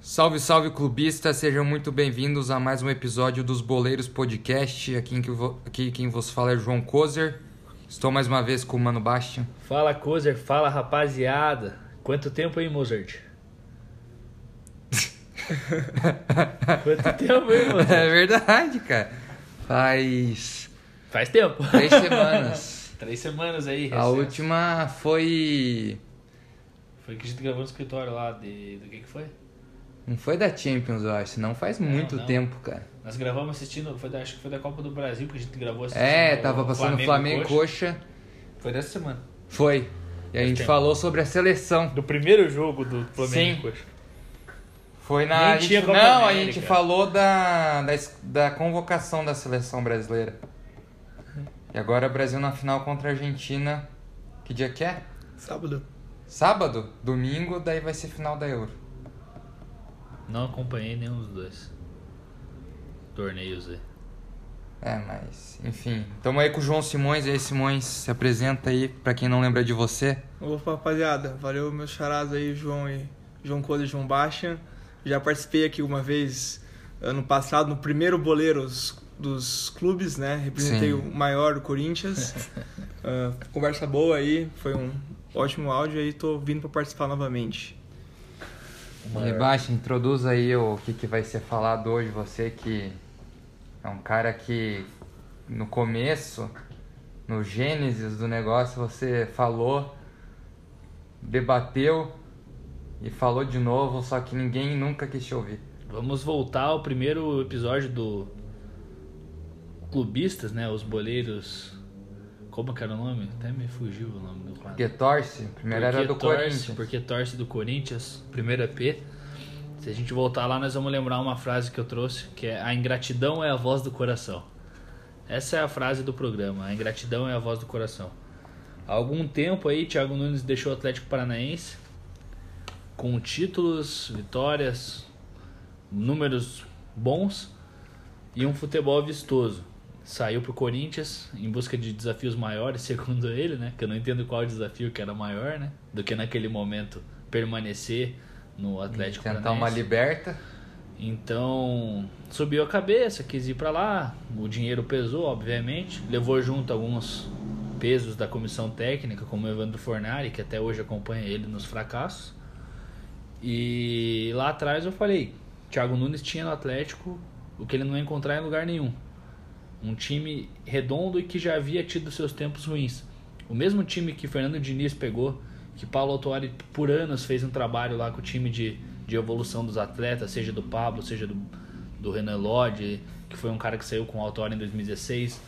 Salve, salve clubistas, sejam muito bem-vindos a mais um episódio dos Boleiros Podcast. Aqui, aqui quem vos fala é João Kozer. Estou mais uma vez com o Mano Bastian. Fala, Kozer, fala, rapaziada. Quanto tempo aí, Mozart? Quanto tempo aí, É Mozart? verdade, cara. Faz Faz tempo. três semanas. Três semanas aí. A recesso. última foi. Foi que a gente gravou no escritório lá de... Do que que foi? Não foi da Champions, eu acho. Não faz muito não. tempo, cara. Nós gravamos assistindo, foi da, acho que foi da Copa do Brasil, que a gente gravou assistindo. É, o tava passando Flamengo e Coxa. Coxa. Foi dessa semana. Foi. E a Faz gente tempo. falou sobre a seleção. Do primeiro jogo do Flamengo Sim. e Coxa. Foi na. A gente- não, a América. gente falou da, da, da convocação da seleção brasileira. E agora o Brasil na final contra a Argentina. Que dia que é? Sábado. Sábado? Domingo, daí vai ser final da Euro. Não acompanhei nenhum dos dois. Torneios aí. É, mas, enfim. Tamo aí com o João Simões. E aí, Simões, se apresenta aí pra quem não lembra de você. Opa, rapaziada. Valeu meus charadas aí, João e João Coda e João Baixa. Já participei aqui uma vez ano passado no primeiro Boleiros dos clubes, né? Representei Sim. o maior, o Corinthians. Ah, conversa boa aí, foi um ótimo áudio aí, tô vindo pra participar novamente. E Baixa, introduz aí o que, que vai ser falado hoje. Você que é um cara que no começo, no gênesis do negócio, você falou, debateu e falou de novo, só que ninguém nunca quis te ouvir. Vamos voltar ao primeiro episódio do Clubistas, né? Os boleiros. Como que era o nome? Até me fugiu o nome do quadro. Porque torce, primeiro era Porque do torce, Corinthians. Porque torce do Corinthians, primeiro EP. Se a gente voltar lá, nós vamos lembrar uma frase que eu trouxe, que é a ingratidão é a voz do coração. Essa é a frase do programa, a ingratidão é a voz do coração. Há algum tempo aí, Thiago Nunes deixou o Atlético Paranaense com títulos, vitórias, números bons e um futebol vistoso. Saiu pro Corinthians em busca de desafios maiores, segundo ele, né? Que eu não entendo qual desafio que era maior, né? Do que naquele momento permanecer no Atlético Tentar Paranaense. uma liberta. Então, subiu a cabeça, quis ir pra lá. O dinheiro pesou, obviamente. Levou junto alguns pesos da comissão técnica, como o Evandro Fornari, que até hoje acompanha ele nos fracassos. E lá atrás eu falei: Thiago Nunes tinha no Atlético o que ele não ia encontrar em lugar nenhum. Um time redondo e que já havia tido seus tempos ruins. O mesmo time que Fernando Diniz pegou, que Paulo Autuari por anos fez um trabalho lá com o time de, de evolução dos atletas, seja do Pablo, seja do, do Renan Lodge, que foi um cara que saiu com o Autuari em 2016.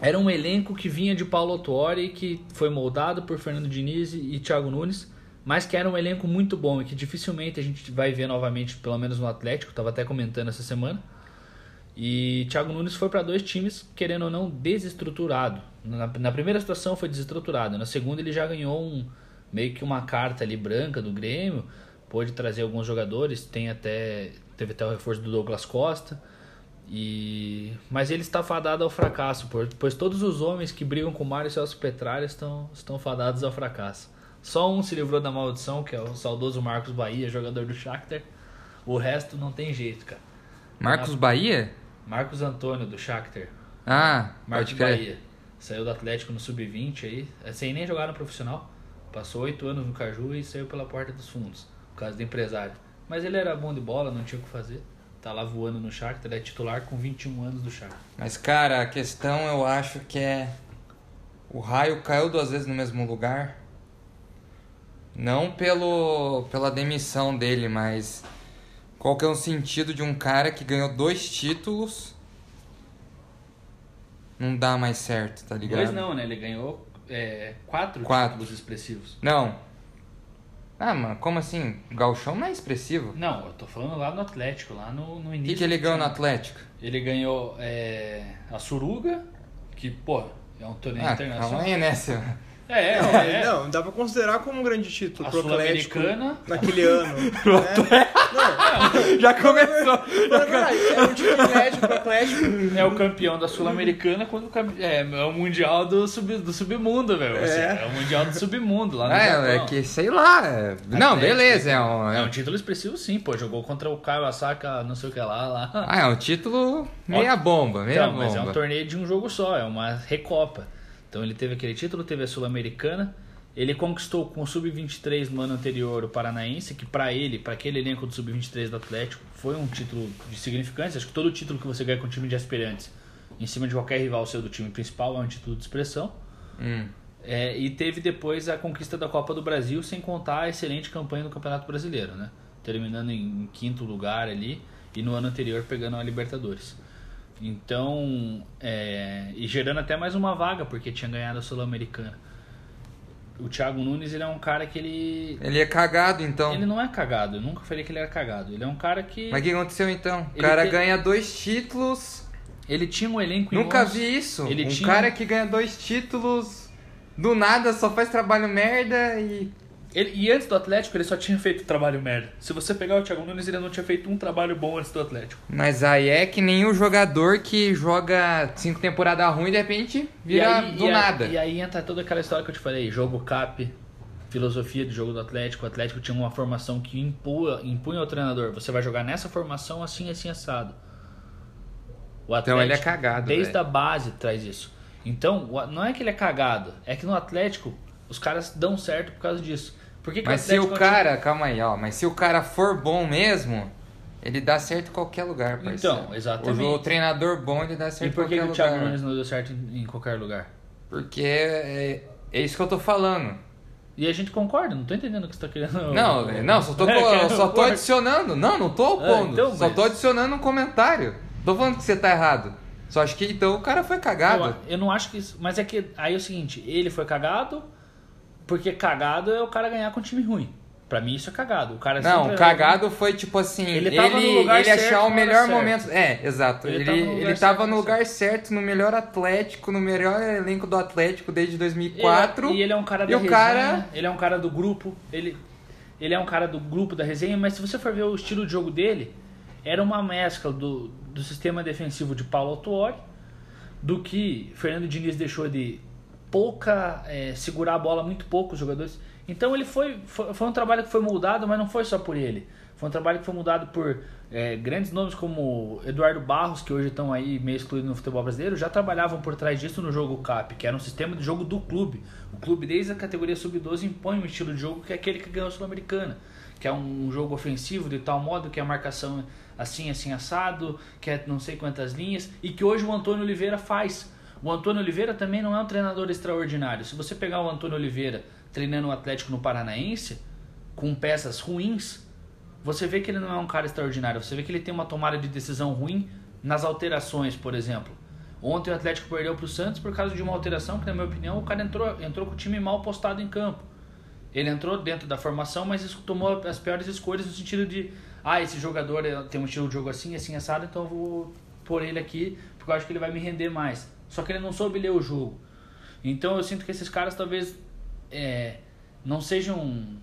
Era um elenco que vinha de Paulo Autuori, que foi moldado por Fernando Diniz e Thiago Nunes, mas que era um elenco muito bom e que dificilmente a gente vai ver novamente, pelo menos no Atlético, estava até comentando essa semana. E Thiago Nunes foi para dois times, querendo ou não, desestruturado. Na, na primeira situação foi desestruturado, na segunda ele já ganhou um meio que uma carta ali branca do Grêmio, pôde trazer alguns jogadores, tem até teve até o reforço do Douglas Costa. E mas ele está fadado ao fracasso, pois todos os homens que brigam com Mário Celso Petralha estão estão fadados ao fracasso. Só um se livrou da maldição, que é o saudoso Marcos Bahia, jogador do Shakhtar. O resto não tem jeito, cara. Marcos Bahia? Marcos Antônio do Shakhtar. Ah, Marcos pode crer. Bahia. Saiu do Atlético no Sub-20 aí, é, sem nem jogar no profissional. Passou oito anos no Caju e saiu pela porta dos fundos, por causa do empresário. Mas ele era bom de bola, não tinha o que fazer. Tá lá voando no Shakhtar, é titular com 21 anos do Shakhtar. Mas, cara, a questão eu acho que é. O raio caiu duas vezes no mesmo lugar. Não pelo pela demissão dele, mas. Qual que é o sentido de um cara que ganhou dois títulos? Não dá mais certo, tá ligado? Dois não, né? Ele ganhou é, quatro, Quatro. títulos expressivos. Não. Ah, mano, como assim? O Galchão não é expressivo. Não, eu tô falando lá no Atlético, lá no, no O início. que, que ele ganhou no. Atlético? Ele ganhou é, a Suruga, que, pô, é um torneio Ah, internacional. calma aí, né, seu? É, Não, é. não, dá pra considerar como um grande título A pro Atlético naquele ano. né? Não, Já começou. verdade, é um título inédito pro Atlético. É o campeão da Sul-Americana quando o é, é o Mundial do, sub, do Submundo, velho. Assim, É. É. o Mundial do Submundo lá no É, Japão. é que sei lá. é- Não, Atlético, beleza, é um, É é um título expressivo sim, pô. Jogou contra o Kawasaka, não sei o que lá. lá. Ah, é um título meia bomba, meia Então, mas é um bomba. torneio de um jogo só, é uma recopa. Então ele teve aquele título, teve a Sul-Americana. Ele conquistou com o Sub-23 no ano anterior o Paranaense, que pra ele, pra aquele elenco do Sub-23 do Atlético, foi um título de significância. Acho que todo título que você ganha com um time de aspirantes, em cima de qualquer rival seu do time principal, é um título de expressão. Hum. É, e teve depois a conquista da Copa do Brasil, sem contar a excelente campanha no Campeonato Brasileiro, né? Terminando em quinto lugar ali e no ano anterior pegando a Libertadores. Então, é, e gerando até mais uma vaga, porque tinha ganhado a Sul-Americana. O Thiago Nunes, ele é um cara que ele. Ele é cagado, então. Ele não é cagado, eu nunca falei que ele era cagado. Ele é um cara que. Mas o que aconteceu então? O cara ganha dois títulos. Ele tinha um elenco Nunca 11 vi isso. Ele um tinha- cara que ganha dois títulos do nada, só faz trabalho merda e. Ele- e antes do Atlético, ele só tinha feito trabalho merda. Se você pegar o Thiago Nunes, ele não tinha feito um trabalho bom antes do Atlético. Mas aí é que nem o jogador que joga cinco temporadas ruins e de repente vira aí, do e nada. e aí entra toda aquela história que eu te falei, jogo cap, filosofia do jogo do Atlético. O Atlético tinha uma formação que impunha, impunha ao treinador, você vai jogar nessa formação assim, assim, assado. O Então ele é cagado, Desde velho. a base traz isso. Então, não é que ele é cagado, é que no Atlético os caras dão certo por causa disso. Por que que Mas se o é cara, calma aí, ó, mas se o cara for bom mesmo, ele dá certo em qualquer lugar, parceiro. Então, exatamente. O, o treinador bom, ele dá E certo em por que, qualquer que o Thiago lugar. Nunes não deu certo em, em qualquer lugar? Porque é, é isso que eu tô falando. E a gente concorda, não tô entendendo o que você tá querendo. Não, não, só tô, É, só tô adicionando. Não, não tô opondo. então, Só mas- tô adicionando um comentário. Tô falando que você tá errado. Só acho que então o cara foi cagado. Eu, eu não acho que isso. Mas é que aí é o seguinte, ele foi cagado, porque cagado é o cara ganhar com um time ruim. Pra mim isso é cagado. O cara Não, cagado foi tipo assim, Ele ele, tava no lugar ele certo achar o melhor momento. É, exato. Ele Ele, tava ele, no lugar tava certo, no lugar certo, no melhor Atlético, no melhor elenco do Atlético desde 2004. Ele, e ele é um cara da o resenha, cara- ele é um cara do grupo, ele, ele é um cara do grupo da resenha, mas se você for ver o estilo de jogo dele, era uma mescla do, do sistema defensivo de Paulo Autuori, do que Fernando Diniz deixou de pouca é, segurar a bola muito pouco os jogadores. Então ele foi, foi foi um trabalho que foi moldado, mas não foi só por ele. Foi um trabalho que foi mudado por é, grandes nomes como Eduardo Barros, que hoje estão aí meio excluídos no futebol brasileiro, já trabalhavam por trás disso no jogo CAP, que era um sistema de jogo do clube. O clube, desde a categoria sub-12, impõe um estilo de jogo que é aquele que ganhou a Sul-Americana, que é um jogo ofensivo de tal modo que a marcação assim, assim, assado, que é não sei quantas linhas, e que hoje o Antônio Oliveira faz. O Antônio Oliveira também não é um treinador extraordinário. Se você pegar o Antônio Oliveira treinando o Atlético no Paranaense, com peças ruins, você vê que ele não é um cara extraordinário. Você vê que ele tem uma tomada de decisão ruim nas alterações, por exemplo. Ontem o Atlético perdeu para o Santos por causa de uma alteração que, na minha opinião, o cara entrou, entrou com o time mal postado em campo. Ele entrou dentro da formação, mas tomou as piores escolhas no sentido de ah, esse jogador eh, tem um estilo de jogo assim, assim, assado, então eu vou pôr ele aqui porque eu acho que ele vai me render mais. Só que ele não soube ler o jogo. Então eu sinto que esses caras talvez é, não sejam.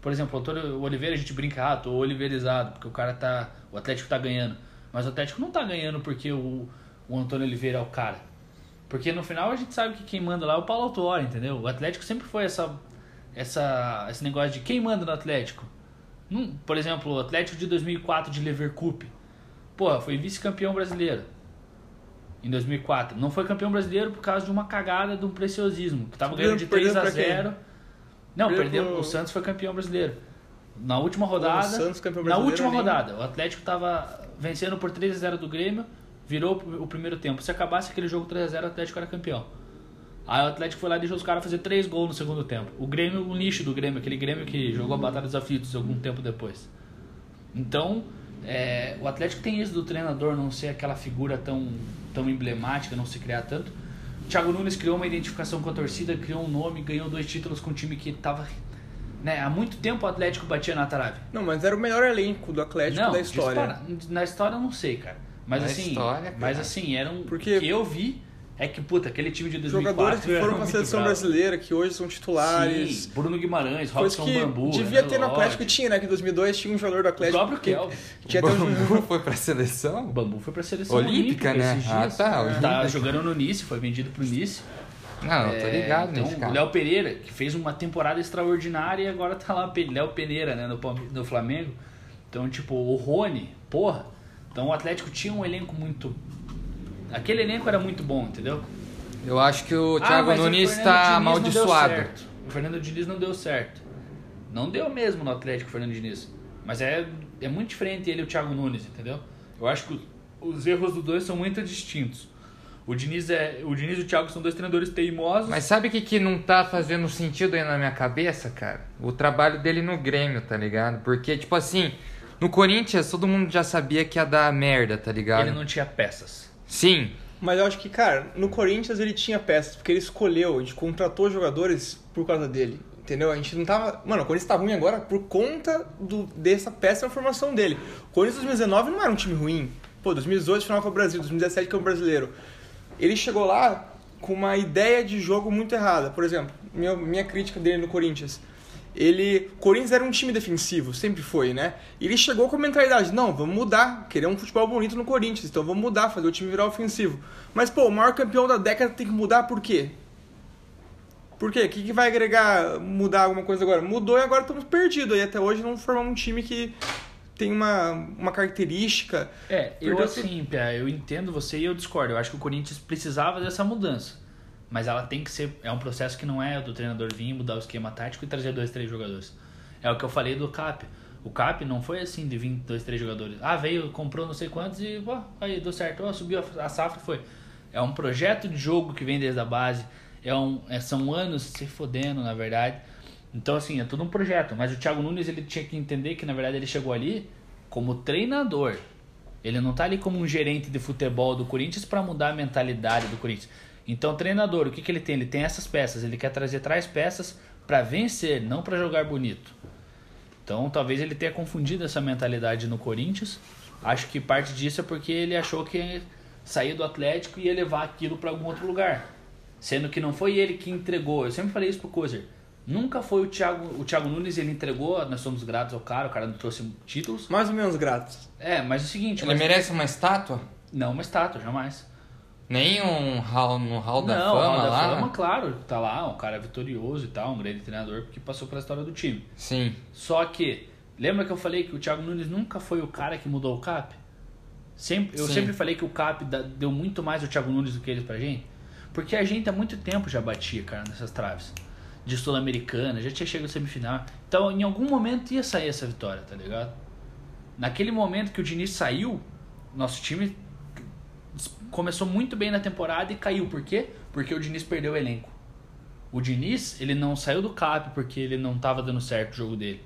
Por exemplo, o Oliveira a gente brinca, ah, tô oliveirizado, porque o cara tá. O Atlético tá ganhando. Mas o Atlético não tá ganhando porque o, o Antônio Oliveira é o cara. Porque no final a gente sabe que quem manda lá é o Paulo Autuori, entendeu? O Atlético sempre foi essa, essa, esse negócio de quem manda no Atlético. Por exemplo, o Atlético de 2004 de Leverkusen. Porra, foi vice-campeão brasileiro em 2004. Não foi campeão brasileiro por causa de uma cagada de um preciosismo. Que tava Perdeu- ganhando de 3 perdeu a pra quem? 0 Não, Perdeu pro- O Santos foi campeão brasileiro. Na última rodada. Santos campeão na brasileiro última nem- rodada, o Atlético tava vencendo por 3 a 0 do Grêmio, virou o primeiro tempo. Se acabasse aquele jogo 3 a 0 o Atlético era campeão. Aí o Atlético foi lá e deixou os caras fazer 3 gols no segundo tempo. O Grêmio, o lixo do Grêmio, aquele Grêmio que jogou a Batalha dos Aflitos algum tempo depois. Então, é, o Atlético tem isso do treinador não ser aquela figura tão, tão emblemática, não se criar tanto. Thiago Nunes criou uma identificação com a torcida, criou um nome, ganhou dois títulos com um time que tava. Né, há muito tempo o Atlético batia na trave. Não, mas era o melhor elenco do Atlético não, da história. dispara- na história eu não sei, cara. Mas Na assim, história, cara. mas assim, era um Porque- que eu vi, É que, puta, aquele time de 2004 Jogadores que foram pra seleção bravo. brasileira, que hoje são titulares. Sim, Bruno Guimarães, Robson que Bambu. devia Renan ter no Atlético, tinha, né? Que em 2002 tinha um jogador do O Atlético. próprio que, Kelvin. tinha até um Bambu foi pra seleção? O Bambu foi pra seleção Olímpica, né? esses Ah, dias. tá, Tá olímpica. jogando no Nice, foi vendido pro Nice. Não, eu tô É, ligado então, nesse O cara. Léo Pereira, que fez uma temporada extraordinária e agora tá lá, Léo Pereira, né, no, no Flamengo. Então, tipo, o Rony, porra. Então o Atlético tinha um elenco muito. Aquele elenco era muito bom, entendeu? Eu acho que o Ah, Thiago o Nunes tá deu amaldiçoado. O Fernando Diniz não deu certo. Não deu mesmo no Atlético, o Fernando Diniz. Mas é, é muito diferente ele e o Thiago Nunes, entendeu? Eu acho que os erros dos dois são muito distintos. O Diniz, é, o Diniz e o Thiago são dois treinadores teimosos. Mas sabe o que, que não tá fazendo sentido aí na minha cabeça, cara? O trabalho dele no Grêmio, tá ligado? Porque, tipo assim, no Corinthians todo mundo já sabia que ia dar merda, tá ligado? ele não tinha peças. Sim, Mas eu acho que, cara, no Corinthians ele tinha peças, porque ele escolheu, a gente contratou jogadores por causa dele. Entendeu? A gente não tava. Mano, o Corinthians tá ruim agora por conta do, dessa péssima formação dele. O Corinthians 2019 não era um time ruim. Pô, 2018 final foi o Brasil, 2017 que é o brasileiro. Ele chegou lá com uma ideia de jogo muito errada. Por exemplo, minha, minha crítica dele no Corinthians. Ele. O Corinthians era um time defensivo, sempre foi, né? E ele chegou com a mentalidade: não, vamos mudar, querer um futebol bonito no Corinthians, então vamos mudar, fazer o time virar ofensivo. Mas, pô, o maior campeão da década tem que mudar por quê? Por quê? O que, que vai agregar, mudar alguma coisa agora? Mudou e agora estamos perdidos. E até hoje não formamos um time que tem uma, uma característica. É, eu assim, Pia, eu entendo você e eu discordo. Eu acho que o Corinthians precisava dessa mudança. Mas ela tem que ser. É um processo que não é do treinador vir mudar o esquema tático e trazer dois, três jogadores. É o que eu falei do CAP. O CAP não foi assim de vir dois, três jogadores. Ah, veio, comprou não sei quantos e pô, aí deu certo. Subiu a, a safra foi. É um projeto de jogo que vem desde a base. É um, é- são anos se fodendo, na verdade. Então, assim, é tudo um projeto. Mas o Thiago Nunes ele tinha que entender que, na verdade, ele chegou ali como treinador. Ele não tá ali como um gerente de futebol do Corinthians para mudar a mentalidade do Corinthians. Então, treinador, o que, que ele tem? Ele tem essas peças. Ele quer trazer trás peças para vencer, não para jogar bonito. Então, talvez ele tenha confundido essa mentalidade no Corinthians. Acho que parte disso é porque ele achou que sair do Atlético e ia levar aquilo para algum outro lugar. Sendo que não foi ele que entregou. Eu sempre falei isso pro Kozer. Nunca foi o Thiago, o Thiago Nunes, ele entregou, nós somos gratos ao cara, o cara não trouxe títulos. Mais ou menos gratos. É, mas é o seguinte, ele mas- merece uma estátua? não uma estátua, jamais. Nem um hall, no Hall da não, Fama Hall da lá? Fama, claro, tá lá, um cara vitorioso e tal, um grande treinador que passou pela história do time. Sim. Só que, lembra que eu falei que o Thiago Nunes nunca foi o cara que mudou o CAP? Sempre, eu Sim. sempre falei que o CAP deu muito mais o Thiago Nunes do que ele pra gente. Porque a gente há muito tempo já batia, cara, nessas traves. De Sul-Americana, já tinha chegado à semifinal. Então, em algum momento ia sair essa vitória, tá ligado? Naquele momento que o Diniz saiu, nosso time começou muito bem na temporada e caiu. Por quê? Porque o Diniz perdeu o elenco. O Diniz, ele não saiu do CAP porque ele não tava dando certo o jogo dele.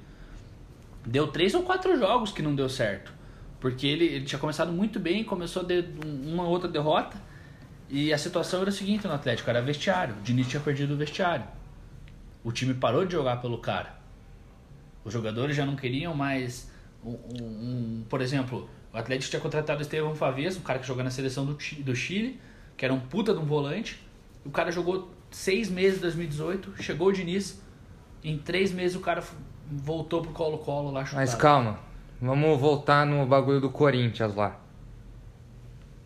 Deu três ou quatro jogos que não deu certo. Porque ele, ele tinha começado muito bem, começou a ter um- uma outra derrota. E a situação era a seguinte no Atlético, era vestiário. O Diniz tinha perdido o vestiário. O time parou de jogar pelo cara. Os jogadores já não queriam mais um, um- um- por exemplo, o Atlético tinha contratado o Estevão Favez, um cara que jogou na seleção do, do Chile, que era um puta de um volante. O cara jogou seis meses em 2018, chegou o Diniz, em três meses o cara voltou pro Colo-Colo lá chutado. Mas calma, vamos voltar no bagulho do Corinthians lá.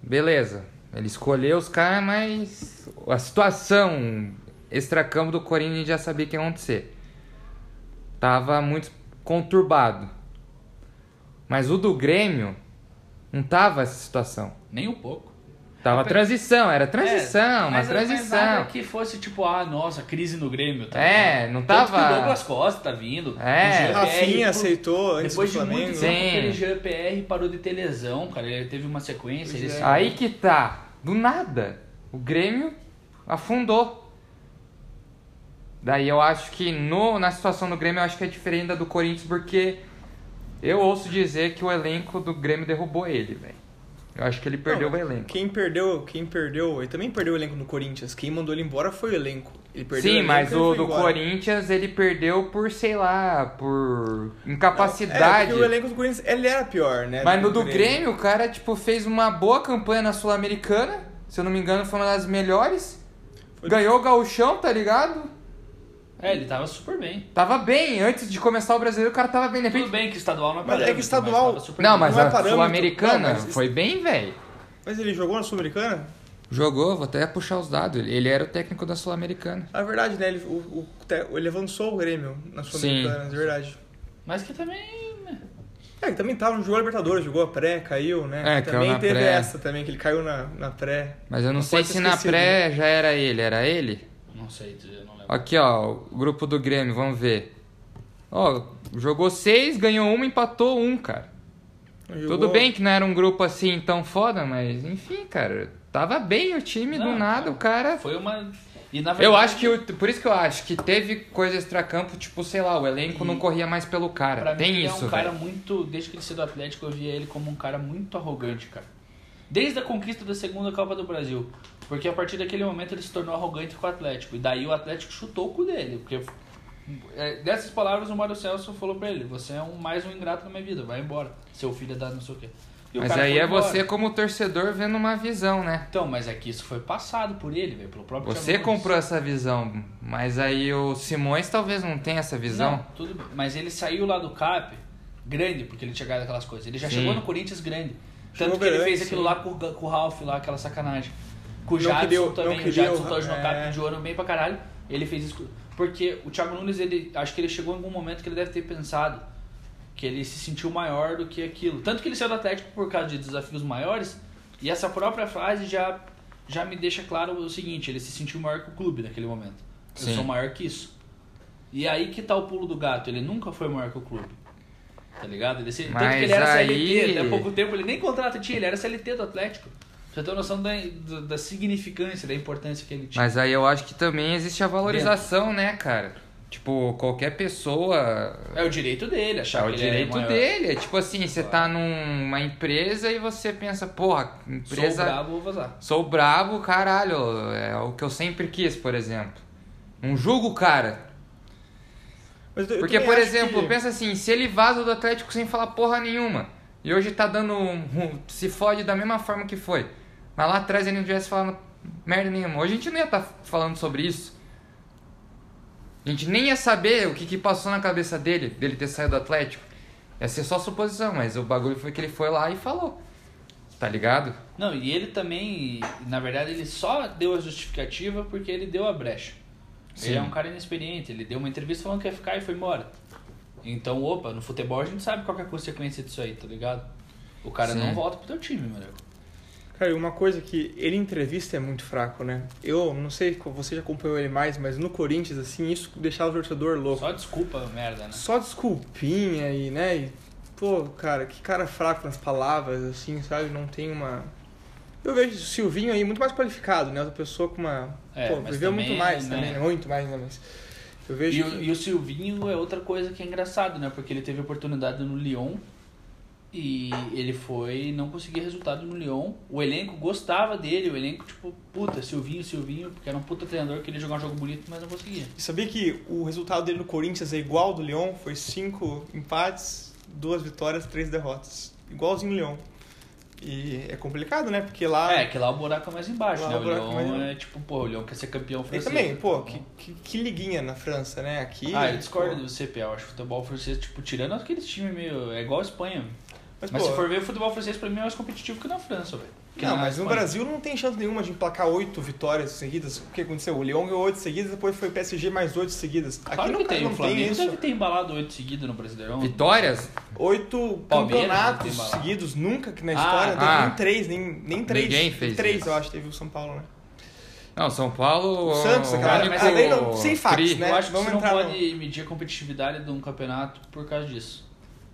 Beleza, ele escolheu os caras, mas a situação extracampo do Corinthians já sabia que ia acontecer. Tava muito conturbado. Mas o do Grêmio não tava essa situação. Nem um pouco. Tava Pe- transição, era transição, É, uma mas- Mas transição. nada que fosse tipo, ah, nossa, crise no Grêmio. Tá É, vendo? não Tanto tava- que o Douglas Costa tá vindo. É. o Rafinha por- aceitou antes Depois do de Flamengo. muito Sim. tempo, aquele GPR parou de ter lesão, cara. Ele teve uma sequência. É. Aí que tá, do nada, o Grêmio afundou. Daí eu acho que no, na situação do Grêmio eu acho que é diferente da do Corinthians, porque eu ouço dizer que o elenco do Grêmio derrubou ele, velho. Eu acho que ele perdeu Não, o elenco. Quem perdeu, quem perdeu, ele também perdeu o elenco no Corinthians. Quem mandou ele embora foi o elenco. Ele perdeu o Sim, elenco mas o do embora. Corinthians ele perdeu por, sei lá, por É, incapacidade. porque o elenco do Corinthians, ele era pior, né? Mas do no do Grêmio, o cara, tipo, fez uma boa campanha na Sul-Americana, se eu não me engano, foi uma das melhores. Foi- Ganhou o gauchão, tá ligado? É, ele tava super bem. Tava bem, antes de começar o brasileiro, o cara tava bem. De Tudo bem que estadual não é Mas é que parâmetro, estadual- super Não, bem. mas Não é a parâmetro. Sul-Americana mas- foi bem, velho. Mas ele jogou na Sul-Americana? Jogou, vou até puxar os dados. Ele- Ele era o técnico da Sul-Americana. É verdade, né? Ele, o, o, ele avançou o Grêmio na Sul-Americana, é verdade. Mas que também. né? É, que também tava, jogou a Libertadores, jogou a pré, caiu, né? É, caiu também na teve pré. essa também, que ele caiu na, na pré. Mas eu não, Não sei se na pré já era ele. Era ele? Não sei, eu não lembro. Aqui, ó, o grupo do Grêmio, vamos ver. Ó, jogou seis, ganhou uma, empatou um, cara. Jogou- Tudo bem que não era um grupo assim tão foda, mas enfim, cara. Tava bem o time, do Não, nada, o cara. Foi uma. E na verdade. Eu acho que. o- Por isso que eu acho que teve coisa extracampo, tipo, sei lá, o elenco E- não corria mais pelo cara. Pra mim, Tem ele isso, é um cara velho. muito. Desde que ele saiu do Atlético, eu via ele como um cara muito arrogante, cara. Desde a conquista da segunda Copa do Brasil. Porque a partir daquele momento ele se tornou arrogante com o Atlético. E daí o Atlético chutou o cu dele. Porque. é, dessas palavras, o Mário Celso falou pra ele: Você é um, mais um ingrato na minha vida, vai embora. Seu filho é dado não sei o quê. E o Mas cara aí é embora. você, como torcedor, vendo uma visão, né? Então, mas é que isso foi passado por ele, velho, pelo próprio Você Thiago Nunes. comprou essa visão, mas aí o Simões talvez não tenha essa visão. Não, tudo bem. Mas ele saiu lá do CAP grande, porque ele tinha ganhado aquelas coisas. Ele já Sim. chegou no Corinthians grande. Tanto Chegou que ele grande, fez aquilo sim. lá com, o com o Ralph lá, aquela sacanagem. Com o Não Jadson queria o- também. não o queria Jadson o- tá no é. cap de ouro bem pra caralho. Ele fez isso. Porque o Thiago Nunes, ele, acho que ele chegou em algum momento que ele deve ter pensado que ele se sentiu maior do que aquilo. Tanto que ele saiu do Atlético por causa de desafios maiores. E essa própria frase já, já me deixa claro o seguinte: ele se sentiu maior que o clube naquele momento. Eu Sim. sou maior que isso. E aí que tá o pulo do gato. Ele nunca foi maior que o clube. Tá ligado? Ele, se- tanto que ele era aí- CLT até pouco tempo, ele nem contrato tinha, ele era CLT do Atlético. Você tem noção da, da, da significância, da importância que ele tinha. Mas aí eu acho que também existe a valorização, né, cara? Tipo, qualquer pessoa. É o direito dele, achar É que o ele direito é dele. É tipo assim, você tá numa empresa e você pensa, porra, Sou empresa. brabo, vou vazar. Sou brabo, caralho. É o que eu sempre quis, por exemplo. Não julgo o cara. Mas eu- eu Porque, por exemplo, que- pensa assim, se ele vaza do Atlético sem falar porra nenhuma, e hoje tá dando. um- um- se fode da mesma forma que foi. Mas lá atrás ele não tivesse falando merda nenhuma. Hoje a gente não ia estar falando sobre isso. A gente nem ia saber o que, que passou na cabeça dele, dele ter saído do Atlético. Ia ser só suposição, mas o bagulho foi que ele foi lá e falou. Tá ligado? Não, e ele também, na verdade, ele só deu a justificativa porque ele deu a brecha. Sim. Ele é um cara inexperiente, ele deu uma entrevista falando que ia ficar e foi embora. Então, opa, no futebol a gente sabe qual que é a consequência disso aí, tá ligado? O cara Sim. não volta pro teu time, nego. Cara, e uma coisa que ele em entrevista é muito fraco, né? Eu não sei se você já acompanhou ele mais, mas no Corinthians, assim, isso deixava o torcedor louco. Só desculpa, merda, né? Só desculpinha e, né? E, pô, cara, que cara fraco nas palavras, assim, sabe? Não tem uma. Eu vejo o Silvinho aí muito mais qualificado, né? Outra pessoa com uma. É, pô, viveu também, muito mais né? também, né? Muito mais, né? Mas. Eu vejo. E que- o, e o Silvinho é outra coisa que é engraçado, né? Porque ele teve oportunidade no Lyon e ele foi e não conseguia resultado no Lyon. O elenco gostava dele, o elenco, tipo, puta, Silvinho, Silvinho, porque era um puta treinador, queria jogar um jogo bonito, mas não conseguia. E sabia que o resultado dele no Corinthians é igual ao do Lyon? Foi cinco empates, duas vitórias, três derrotas. Igualzinho o Lyon. E é complicado, né? Porque lá. É, que lá o buraco é mais embaixo, Lá né? o O é Lyon é tipo, pô, o Lyon quer ser campeão E francês. também, pô, que, que, que liguinha na França, né? Aqui. Ah, eu discordo pô. do CPA, eu acho que o futebol francês, tipo, tirando aqueles times meio. É igual a Espanha. Mas, Mas, pô, se for ver o futebol francês, pra mim é mais competitivo que na França, velho. Não, mas no Espanha. Brasil não tem chance nenhuma de emplacar oito vitórias seguidas. O que aconteceu? O Lyon ganhou oito seguidas, depois foi PSG mais oito seguidas. Aqui Claro não, que tem, não o Flamengo isso. deve ter embalado oito seguidos no Brasileirão. Vitórias? Oito Palmeiras campeonatos tem seguidos, nunca que na Ah, história teve ah. nem três, nem, nem três. Ninguém fez Três, isso. eu acho, teve o São Paulo, né? Não, São Paulo. O Santos, o cara, mas além não- sem fatos, né? Eu acho que Vamos você não entrar no- pode medir a competitividade de um campeonato por causa disso.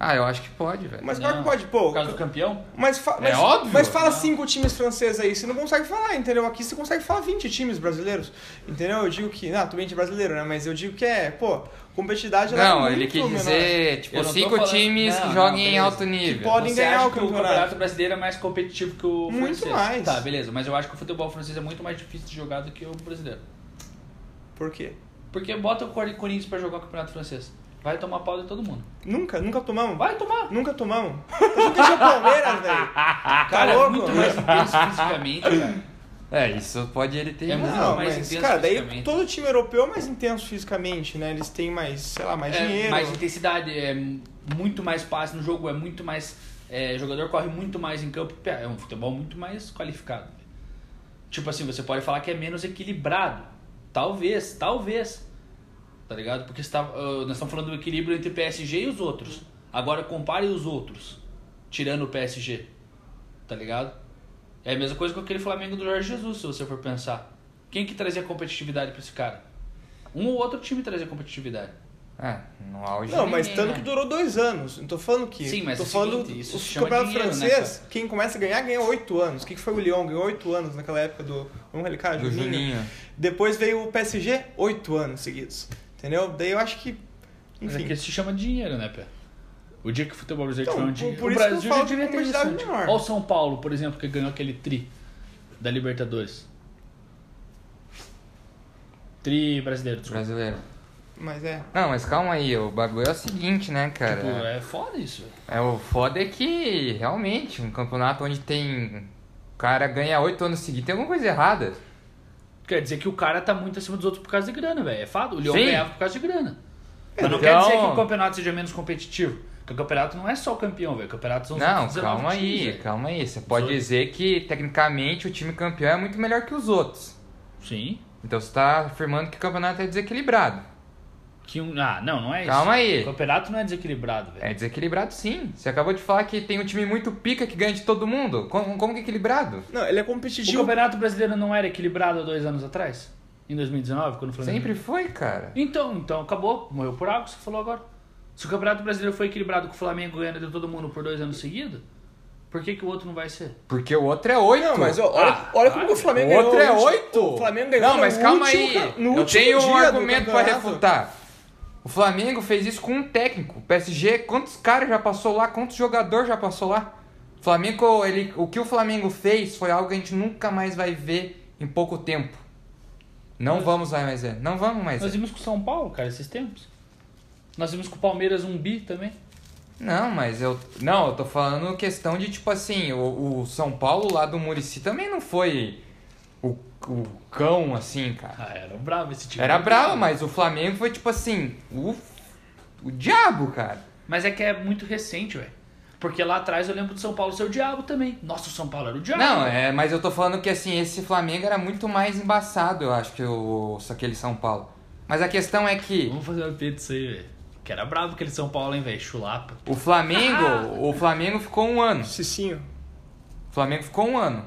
Ah, eu acho que pode, velho. Mas claro que pode, pô. Por causa do campeão? Mas, fa- É mas, óbvio. mas fala Não. cinco times franceses aí, você não consegue falar, entendeu? Aqui você consegue falar 20 times brasileiros, entendeu? Eu digo que, não, também de brasileiro, né? Mas eu digo que é, pô, competitividade ela Não, é ele quis menor. dizer, tipo, Eu não tô cinco falando- times Não, que não, joguem em beleza. alto nível. podem Você ganhar acha o que o campeonato. campeonato brasileiro é mais competitivo que o Muito francês? mais. Tá, beleza. Mas eu acho que o futebol francês é muito mais difícil de jogar do que o brasileiro. Por quê? Porque bota o Cor- Corinthians pra jogar o campeonato francês. Vai tomar pau de todo mundo. Nunca, nunca tomamos. Vai tomar. Nunca tomamos. Eu joguei o Palmeiras, velho. Cara, é louco? muito mais intenso fisicamente, cara. É, isso pode ele ter. É muito Não, mais mas, intenso cara, daí todo time europeu é mais intenso fisicamente, né? Eles têm mais, sei lá, mais É, dinheiro. mais intensidade, é muito mais passe no jogo, é muito mais. É, o jogador corre muito mais em campo. É um futebol muito mais qualificado. Tipo assim, você pode falar que é menos equilibrado. Talvez, talvez. Tá ligado? Porque tá, ah, nós estamos falando do equilíbrio entre PSG e os outros. Agora compare os outros, tirando o PSG. Tá ligado? É a mesma coisa com aquele Flamengo do Jorge Jesus, se você for pensar. Quem que trazia competitividade pra esse cara? Um ou outro time trazia competitividade. É, no auge. Não, mas ninguém, tanto né? que durou dois anos. Não tô falando que. Sim, mas tô é o falando seguinte, isso chama campeonatos dinheiro, né, francês, quem começa a ganhar, ganha oito anos. O que, que foi o Lyon? Ganhou oito anos naquela época do. Vamos ali, cara, Do Juninho. Juninho. Depois veio o PSG, oito anos seguidos. Entendeu? Daí eu acho que. Mas é Enfim. que isso se chama dinheiro, né, Pé? O dia que o futebol brasileiro Então, tiver um dinheiro. por o isso que eu Brasil falo já devia de ter isso. menor. Olha o São Paulo, por exemplo, que ganhou aquele tri da Libertadores. Tri brasileiro, desculpa. Brasileiro. Mas é. Não, mas calma aí, o bagulho é o seguinte, né, cara? Tipo, é foda isso. velho. É, o foda é que, realmente, um campeonato onde tem. O cara ganha oito anos seguidos, tem alguma coisa errada. Quer dizer que o cara tá muito acima dos outros por causa de grana, velho. É fato. O Leão Sim. ganhava por causa de grana. É, Mas não então- quer dizer que o campeonato seja menos competitivo. Porque o campeonato não é só o campeão, velho. O campeonato são os Não, outros 19 calma times, aí, velho. calma aí. Você pode outros. dizer que, tecnicamente, o time campeão é muito melhor que os outros. Sim. Então você tá afirmando que o campeonato é desequilibrado. Que um... Ah, não, não é isso. Calma aí. O campeonato não é desequilibrado, velho. É desequilibrado sim. Você acabou de falar que tem um time muito pica que ganha de todo mundo. Como, como que é equilibrado? Não, ele é O competitivo. campeonato brasileiro não era equilibrado há dois anos atrás? Em 2019, quando o Flamengo... Sempre foi, cara. Então, então acabou. Morreu por água, você falou agora. Se o campeonato brasileiro foi equilibrado com o Flamengo ganhando de todo mundo por dois anos seguidos, por que, que o outro não vai ser? Porque o outro é oito. Não, mas ó, olha, Ah, olha como que o Flamengo O outro ganhou. é no último- oito? O Flamengo ganhou Não, mas calma último aí. no Eu tenho um argumento pra campeonato. refutar. O Flamengo fez isso com um técnico. O PSG, quantos caras já passou lá? Quantos jogadores já passou lá? O Flamengo, ele, o que o Flamengo fez foi algo que a gente nunca mais vai ver em pouco tempo. Não Mas- vamos mais ver. Não vamos mais Nós vimos com o São Paulo, cara, esses tempos. Nós vimos com o Palmeiras um bi também. Não, mas eu. Não, eu tô falando questão de tipo assim, o, o São Paulo lá do Murici também não foi o, o cão assim, cara. Ah, era bravo esse time. Era bravo, mas o Flamengo foi tipo assim, o, o diabo, cara. Mas é que é muito recente, velho. Porque lá atrás eu lembro do São Paulo ser o diabo também. Nossa, o São Paulo era o diabo. Não, é, mas eu tô falando que assim, esse Flamengo era muito mais embaçado, eu acho, que o, aquele São Paulo. Mas a questão é que Vamos fazer uma pizza aí, velho. Que era bravo aquele São Paulo, hein, velho. Chulapa. o Flamengo, o Flamengo ficou um ano. Cicinho. O Flamengo ficou um ano.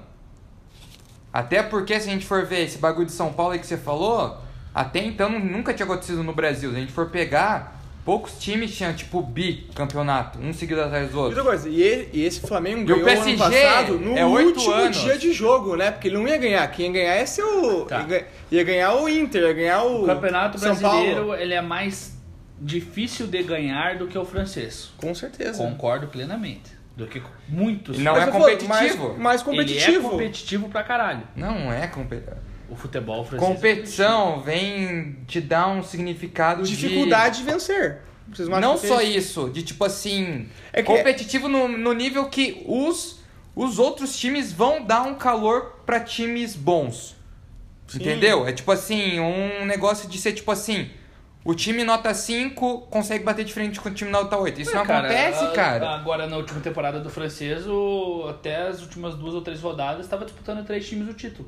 Até porque, se a gente for ver esse bagulho de São Paulo aí que você falou, até então nunca tinha acontecido no Brasil. Se a gente for pegar, poucos times tinham, tipo, bicampeonato, um seguido atrás do outro. Outra coisa, e, ele- e esse Flamengo E o ganhou PSG ano passado no é último anos. dia de jogo, né? Porque ele não ia ganhar. Quem ia ganhar ia ser o. Tá. Ia ganhar o Inter, ia ganhar o. O campeonato São brasileiro, Paulo. ele é mais difícil de ganhar do que o francês. Com certeza. Concordo plenamente. Do que muitos. Não Mas é falo, competitivo. Mais, mais Ele é competitivo. competitivo pra caralho. Não é competição. O futebol francês. é Competição vem te dar um significado Dificuldade de vencer. Vocês de... não Não que só é isso, de tipo assim... É que- competitivo no, no nível que os, os outros times vão dar um calor pra times bons. Sim. Entendeu? É tipo assim, um negócio de ser tipo assim... O time nota 5 consegue bater de frente com o time nota 8. Isso É, não cara, acontece, cara. Agora, na última temporada do francês, o- até as últimas duas ou três rodadas, estava disputando três times o título.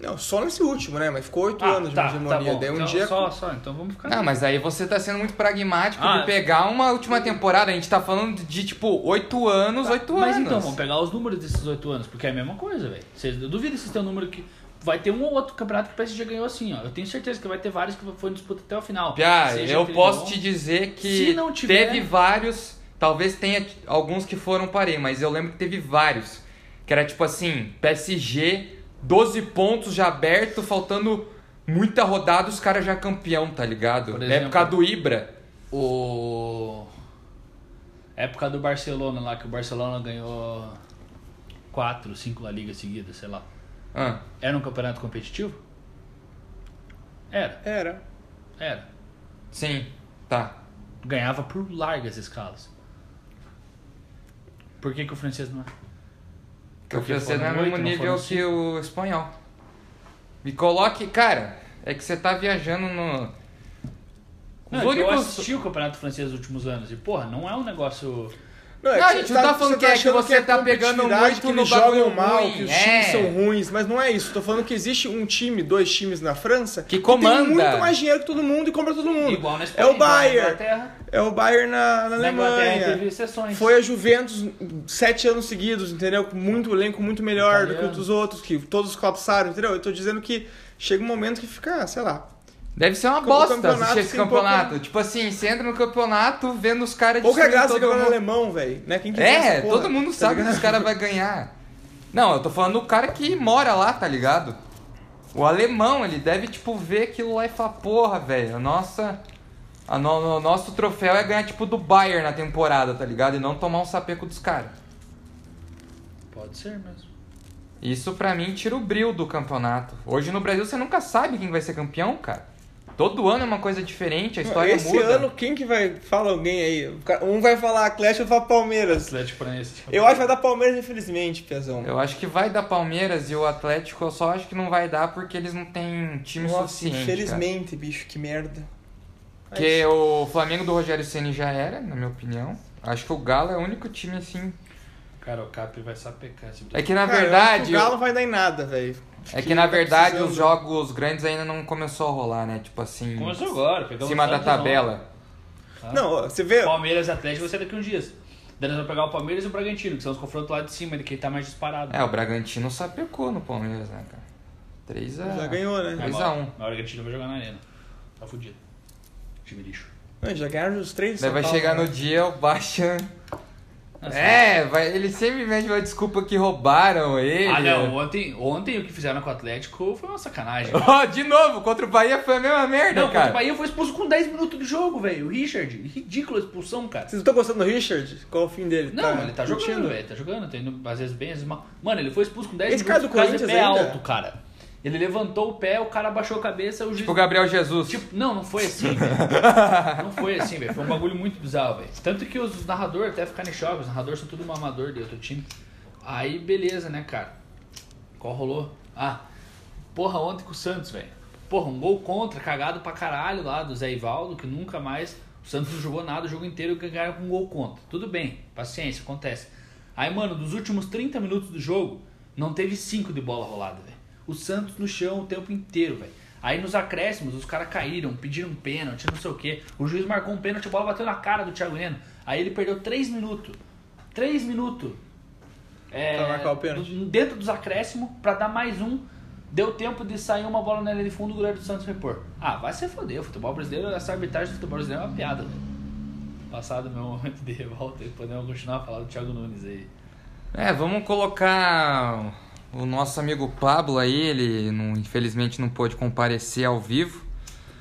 Não, só nesse último, né? Mas ficou oito Ah, anos de tá, uma hegemonia. bom. Daí um Então, dia. Só, só, então vamos ficar. Não, mas aí você tá sendo muito pragmático Ah. de pegar uma última temporada. A gente tá falando de, tipo, 8 anos, 8 Mas anos. então, vamos pegar os números desses oito anos, porque é a mesma coisa, velho. Vocês- Eu duvido se tem um número que. Vai ter um ou outro campeonato que o PSG ganhou assim, ó. Eu tenho certeza que vai ter vários que foi em disputa até o final. Seja eu posso te dizer que Se não tiver- teve vários, talvez tenha alguns que foram parei, mas eu lembro que teve vários. Que era tipo assim, PSG, 12 pontos já aberto, faltando muita rodada, os caras já campeão, tá ligado? Por exemplo- época do Ibra. O. Época do Barcelona lá, que o Barcelona ganhou quatro, cinco La Liga seguidas, sei lá. Ah, Era um campeonato competitivo? Era, Era. era. sim, tá. Ganhava por largas escalas. Por que, que o francês não é? Porque o Porque francês não é no mesmo nível que o espanhol. Me coloque. Cara, é que você tá viajando no. Não, Os é que eu únicos- assisti o Campeonato Francês nos últimos anos. E, porra, não é um negócio. Não, Não, que a gente não tá falando você que é que você é tá pegando muito que no eles jogam mal, ruim, que os é. times são ruins, mas não é isso. Tô falando que existe um time, dois times na França Que comanda. tem muito mais dinheiro que todo mundo e compra todo mundo. Igual na é Espanha, o igual na Bayern. Inglaterra. É o Bayern na, na Na Alemanha. teve exceções. Foi a Juventus sete anos seguidos, entendeu? Com muito elenco muito melhor do que Italiano. os dos outros, que todos colapsaram, entendeu? Eu tô dizendo que chega um momento que fica, sei lá. Deve ser uma O bosta assistir esse campeonato. pouca- Tipo assim, você entra no campeonato vendo os caras Pouca destruindo graça que todo é mundo. alemão, velho. Né? Quem que É, porra, todo mundo tá sabe que ligado? os caras vão ganhar. Não, eu tô falando do cara que mora lá, tá ligado? O alemão, ele deve, tipo, ver aquilo lá e falar, porra, velho, nossa. A no, o nosso troféu é ganhar, tipo, do Bayern na temporada, tá ligado? E não tomar um sapeco dos caras. Pode ser mesmo. Isso pra mim tira o brilho do campeonato. Hoje no Brasil você nunca sabe quem vai ser campeão, cara. Todo ano é uma coisa diferente, a história Esse muda. ano, quem que vai. Fala alguém aí. Cara- Um vai falar Atlético, outro fala Palmeiras. Atlético Paranaense. Eu acho que vai dar Palmeiras, infelizmente, Piazão. Eu acho que vai dar Palmeiras e o Atlético, eu só acho que não vai dar porque eles não têm time Nossa, suficiente. cara. infelizmente, bicho, que merda. Porque o Flamengo do Rogério Ceni já era, na minha opinião. Acho que o Galo é o único time assim. Cara, o Capri vai sapecar esse É que na Cara, eu acho verdade. que o Galo vai dar em nada, velho. É que na tá verdade precisando. os jogos grandes ainda não começou a rolar, né? Tipo assim. Começou agora, Em pegamos cima da tabela. tá? Não, você vê. Palmeiras e Atlético vai ser daqui uns dias. Daí nós vamos pegar o Palmeiras e o Bragantino, que são os confrontos lá de cima, de quem tá mais disparado. É, o Bragantino sapecou no Palmeiras, né, cara? 3 a Já ganhou, né? Três Mas a o um. o Bragantino vai jogar na arena. Tá fudido. Time lixo. Não, já ganharam os três. Daí vai chegar né? no dia o Baixa. É, vai, ele sempre mete uma desculpa que roubaram ele. Ah, não. Ontem, ontem o que fizeram com o Atlético foi uma sacanagem. Ó, de novo, contra o Bahia foi a mesma merda, Não, contra cara. o Bahia foi expulso com 10 minutos de jogo, velho. O Richard. Ridícula a expulsão, cara. Vocês não estão gostando do Richard? Qual o fim dele? Não, ele tá jogando, velho. Tá jogando, tá indo às vezes bem, às vezes mal. Mano, ele foi expulso com 10 Esse cara minutos do por causa de Corinthians ainda? alto, cara. Ele levantou o pé, o cara abaixou a cabeça, o juiz... Tipo o Gabriel Jesus. Tipo, não, não foi assim, velho. Não foi assim, velho. Foi um bagulho muito bizarro, velho. Tanto que os narradores até ficaram em choque. Os narradores são tudo um amador de outro time. Aí, beleza, né, cara? Qual rolou? Ah, porra, ontem com o Santos, velho. Porra, um gol contra, cagado pra caralho lá do Zé Ivaldo, que nunca mais. O Santos não jogou nada o jogo inteiro e ganharam com um gol contra. Tudo bem, paciência, acontece. Aí, mano, dos últimos 30 minutos do jogo, não teve 5 de bola rolada. O Santos no chão o tempo inteiro, velho. Aí nos acréscimos, os caras caíram, pediram pênalti, não sei o quê. O juiz marcou um pênalti, a bola bateu na cara do Thiago Heleno. Aí ele perdeu 3 minutos. 3 minutos. É, Pra marcar o pênalti. Dentro dos acréscimos, pra dar mais um. Deu tempo de sair uma bola na linha de fundo, o goleiro do Santos repor. Ah, vai se foder. O futebol brasileiro, essa arbitragem do futebol brasileiro é uma piada, velho. Passado meu momento de revolta, e podemos continuar a falar do Thiago Nunes aí. É, vamos colocar o nosso amigo Pablo aí, ele não- infelizmente não pôde comparecer ao vivo.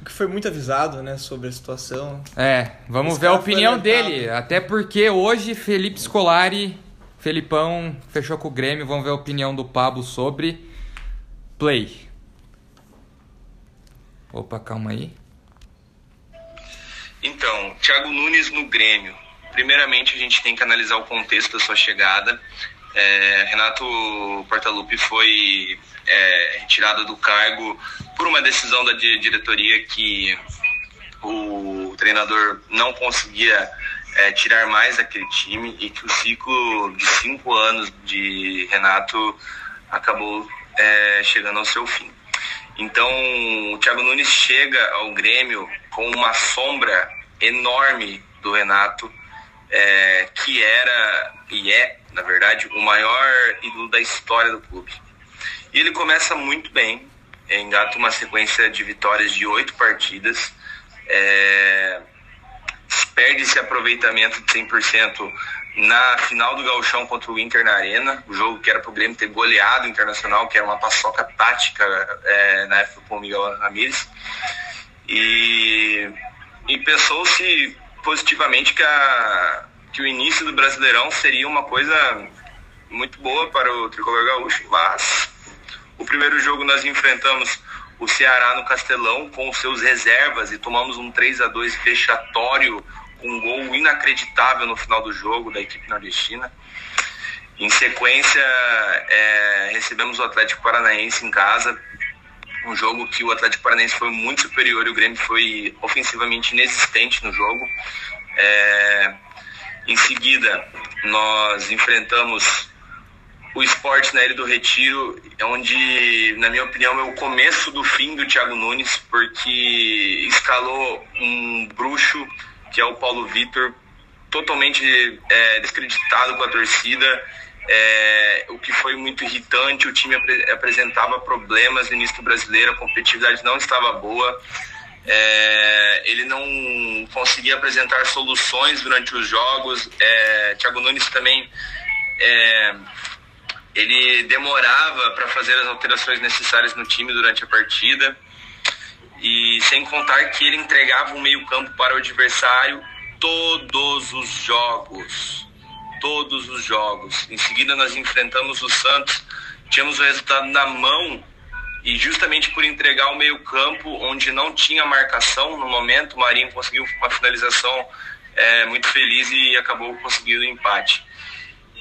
Que foi muito avisado, né, sobre a situação. É, vamos Esse ver a opinião dele. Até porque hoje Felipe Scolari, Felipão, fechou com o Grêmio. Vamos ver a opinião do Pablo sobre Play. Opa, calma aí. Então, Thiago Nunes no Grêmio. Primeiramente, a gente tem que analisar o contexto da sua chegada. É, Renato Portaluppi foi é, retirado do cargo por uma decisão da di- diretoria que o treinador não conseguia é, tirar mais daquele time e que o ciclo de cinco anos de Renato acabou é, chegando ao seu fim. Então, o Thiago Nunes chega ao Grêmio com uma sombra enorme do Renato, é, que era e é, na verdade, o maior ídolo da história do clube. E ele começa muito bem, engata uma sequência de vitórias de oito partidas, é, perde esse aproveitamento de 100% na final do Gauchão contra o Inter na Arena, o jogo que era pro Grêmio ter goleado o Internacional, que era uma paçoca tática é, na época com o Miguel Ramírez. E, e pensou-se positivamente que, a, que o início do Brasileirão seria uma coisa muito boa para o tricolor gaúcho, mas o primeiro jogo nós enfrentamos o Ceará no Castelão com os seus reservas e tomamos um 3 a 2 vexatório com um gol inacreditável no final do jogo da equipe nordestina. Em sequência, é, recebemos o Atlético Paranaense em casa Um jogo que o Atlético Paranaense foi muito superior e o Grêmio foi ofensivamente inexistente no jogo. É, em seguida, nós enfrentamos o esporte na Ilha do Retiro, onde, na minha opinião, é o começo do fim do Thiago Nunes, porque escalou um bruxo, que é o Paulo Vitor, totalmente é, descreditado com a torcida, é, o que foi muito irritante. O time apre apresentava problemas no início do brasileiro, a competitividade não estava boa. É, ele não conseguia apresentar soluções durante os jogos. É, Thiago Nunes também é, ele demorava para fazer as alterações necessárias no time durante a partida. E sem contar que ele entregava o meio-campo para o adversário todos os jogos. Todos os jogos. Em seguida, nós enfrentamos o Santos, tínhamos o resultado na mão e justamente por entregar o meio-campo, onde não tinha marcação no momento, o Marinho conseguiu uma finalização é, muito feliz e acabou conseguindo o empate.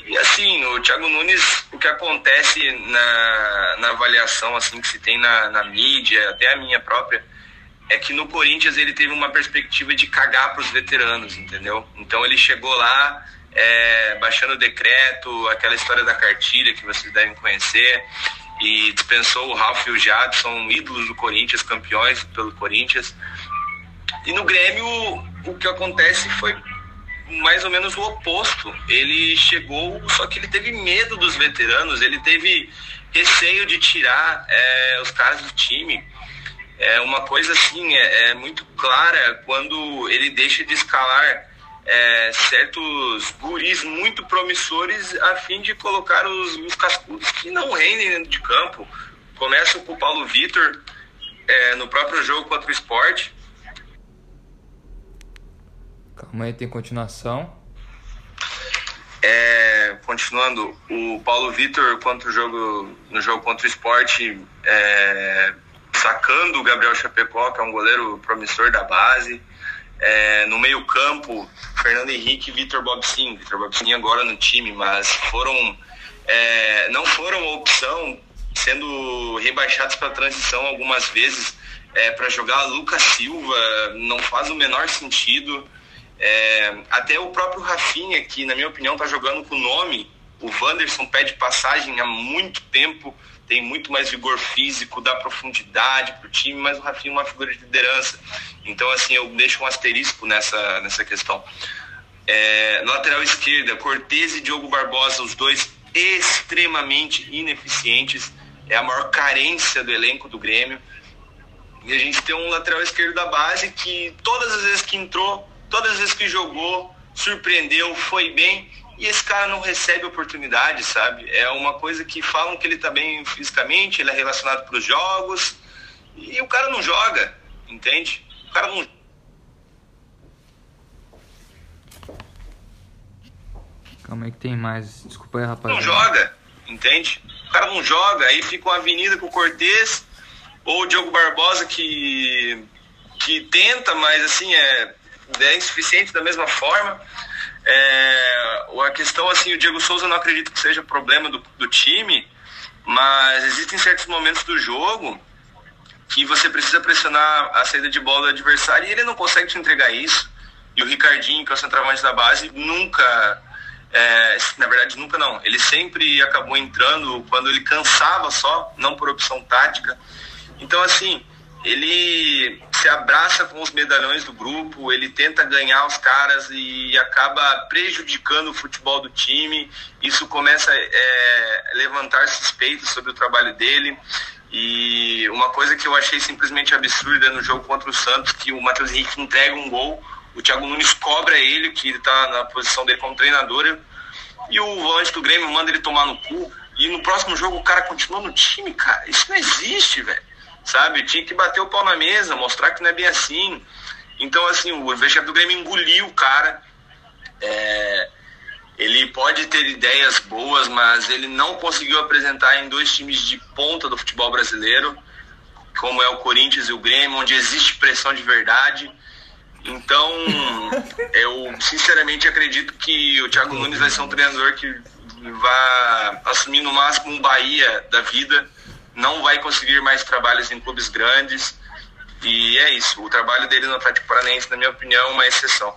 E assim, o Thiago Nunes, o que acontece na, na avaliação assim que se tem na, na mídia, até a minha própria, é que no Corinthians ele teve uma perspectiva de cagar para os veteranos, entendeu? Então ele chegou lá é, baixando o decreto, aquela história da cartilha que vocês devem conhecer, e dispensou o Ralf e o Jadson, ídolos do Corinthians, campeões pelo Corinthians. E no Grêmio o que acontece foi mais ou menos o oposto. Ele chegou, só que ele teve medo dos veteranos, ele teve receio de tirar é, os caras do time é uma coisa assim, é, é muito clara quando ele deixa de escalar é, certos guris muito promissores a fim de colocar os, os cascudos que não rendem dentro de campo. Começa com o Paulo Vitor é, no próprio jogo contra o esporte. Calma aí, tem continuação. É, continuando, o Paulo Vitor contra o jogo, no jogo contra o esporte é, sacando o Gabriel Chapecó, que é um goleiro promissor da base. É, no meio campo, Fernando Henrique e Vitor Bobsin. Vitor Bobsin agora no time, mas foram é, não foram opção, sendo rebaixados para transição algumas vezes é, para jogar Lucas Silva, não faz o menor sentido. É, até o próprio Rafinha, que na minha opinião está jogando com o nome, o Wanderson pede passagem há muito tempo tem muito mais vigor físico, dá profundidade para o time, mas o Rafinha é uma figura de liderança. Então, assim, eu deixo um asterisco nessa, nessa questão. É, lateral esquerda, Cortez e Diogo Barbosa, os dois extremamente ineficientes, é a maior carência do elenco do Grêmio. E a gente tem um lateral esquerdo da base que todas as vezes que entrou, todas as vezes que jogou, surpreendeu, foi bem e esse cara não recebe oportunidade, sabe? É uma coisa que falam que ele tá bem fisicamente, ele é relacionado para os jogos, e o cara não joga, entende? O cara não. Calma aí que tem mais. Desculpa aí, rapaz. Não joga, entende? O cara não joga, aí fica uma avenida com o Cortez, ou o Diogo Barbosa que, que tenta, mas assim, é, é insuficiente da mesma forma. É, a questão, assim, o Diego Souza não acredito que seja problema do, do time, mas existem certos momentos do jogo que você precisa pressionar a saída de bola do adversário e ele não consegue te entregar isso. E o Ricardinho, que é o centroavante da base, nunca, é, na verdade nunca não, ele sempre acabou entrando quando ele cansava só, não por opção tática. Então assim, ele se abraça com os medalhões do grupo, ele tenta ganhar os caras e acaba prejudicando o futebol do time. Isso começa a é, levantar suspeitas sobre o trabalho dele. E uma coisa que eu achei simplesmente absurda no jogo contra o Santos, que o Matheus Henrique entrega um gol, o Thiago Nunes cobra ele, que ele está na posição dele como treinador, e o volante do Grêmio manda ele tomar no cu. E no próximo jogo o cara continua no time, cara. Isso não existe, velho sabe? Tinha que bater o pau na mesa, mostrar que não é bem assim. Então, assim, o vestiário do Grêmio engoliu o cara. É, ele pode ter ideias boas, mas ele não conseguiu apresentar em dois times de ponta do futebol brasileiro, como é o Corinthians e o Grêmio, onde existe pressão de verdade. Então, eu sinceramente acredito que o Thiago Nunes vai ser um treinador que vai assumir no máximo um Bahia da vida não vai conseguir mais trabalhos em clubes grandes. E é isso. O trabalho dele no Atlético Paranaense, na minha opinião, é uma exceção.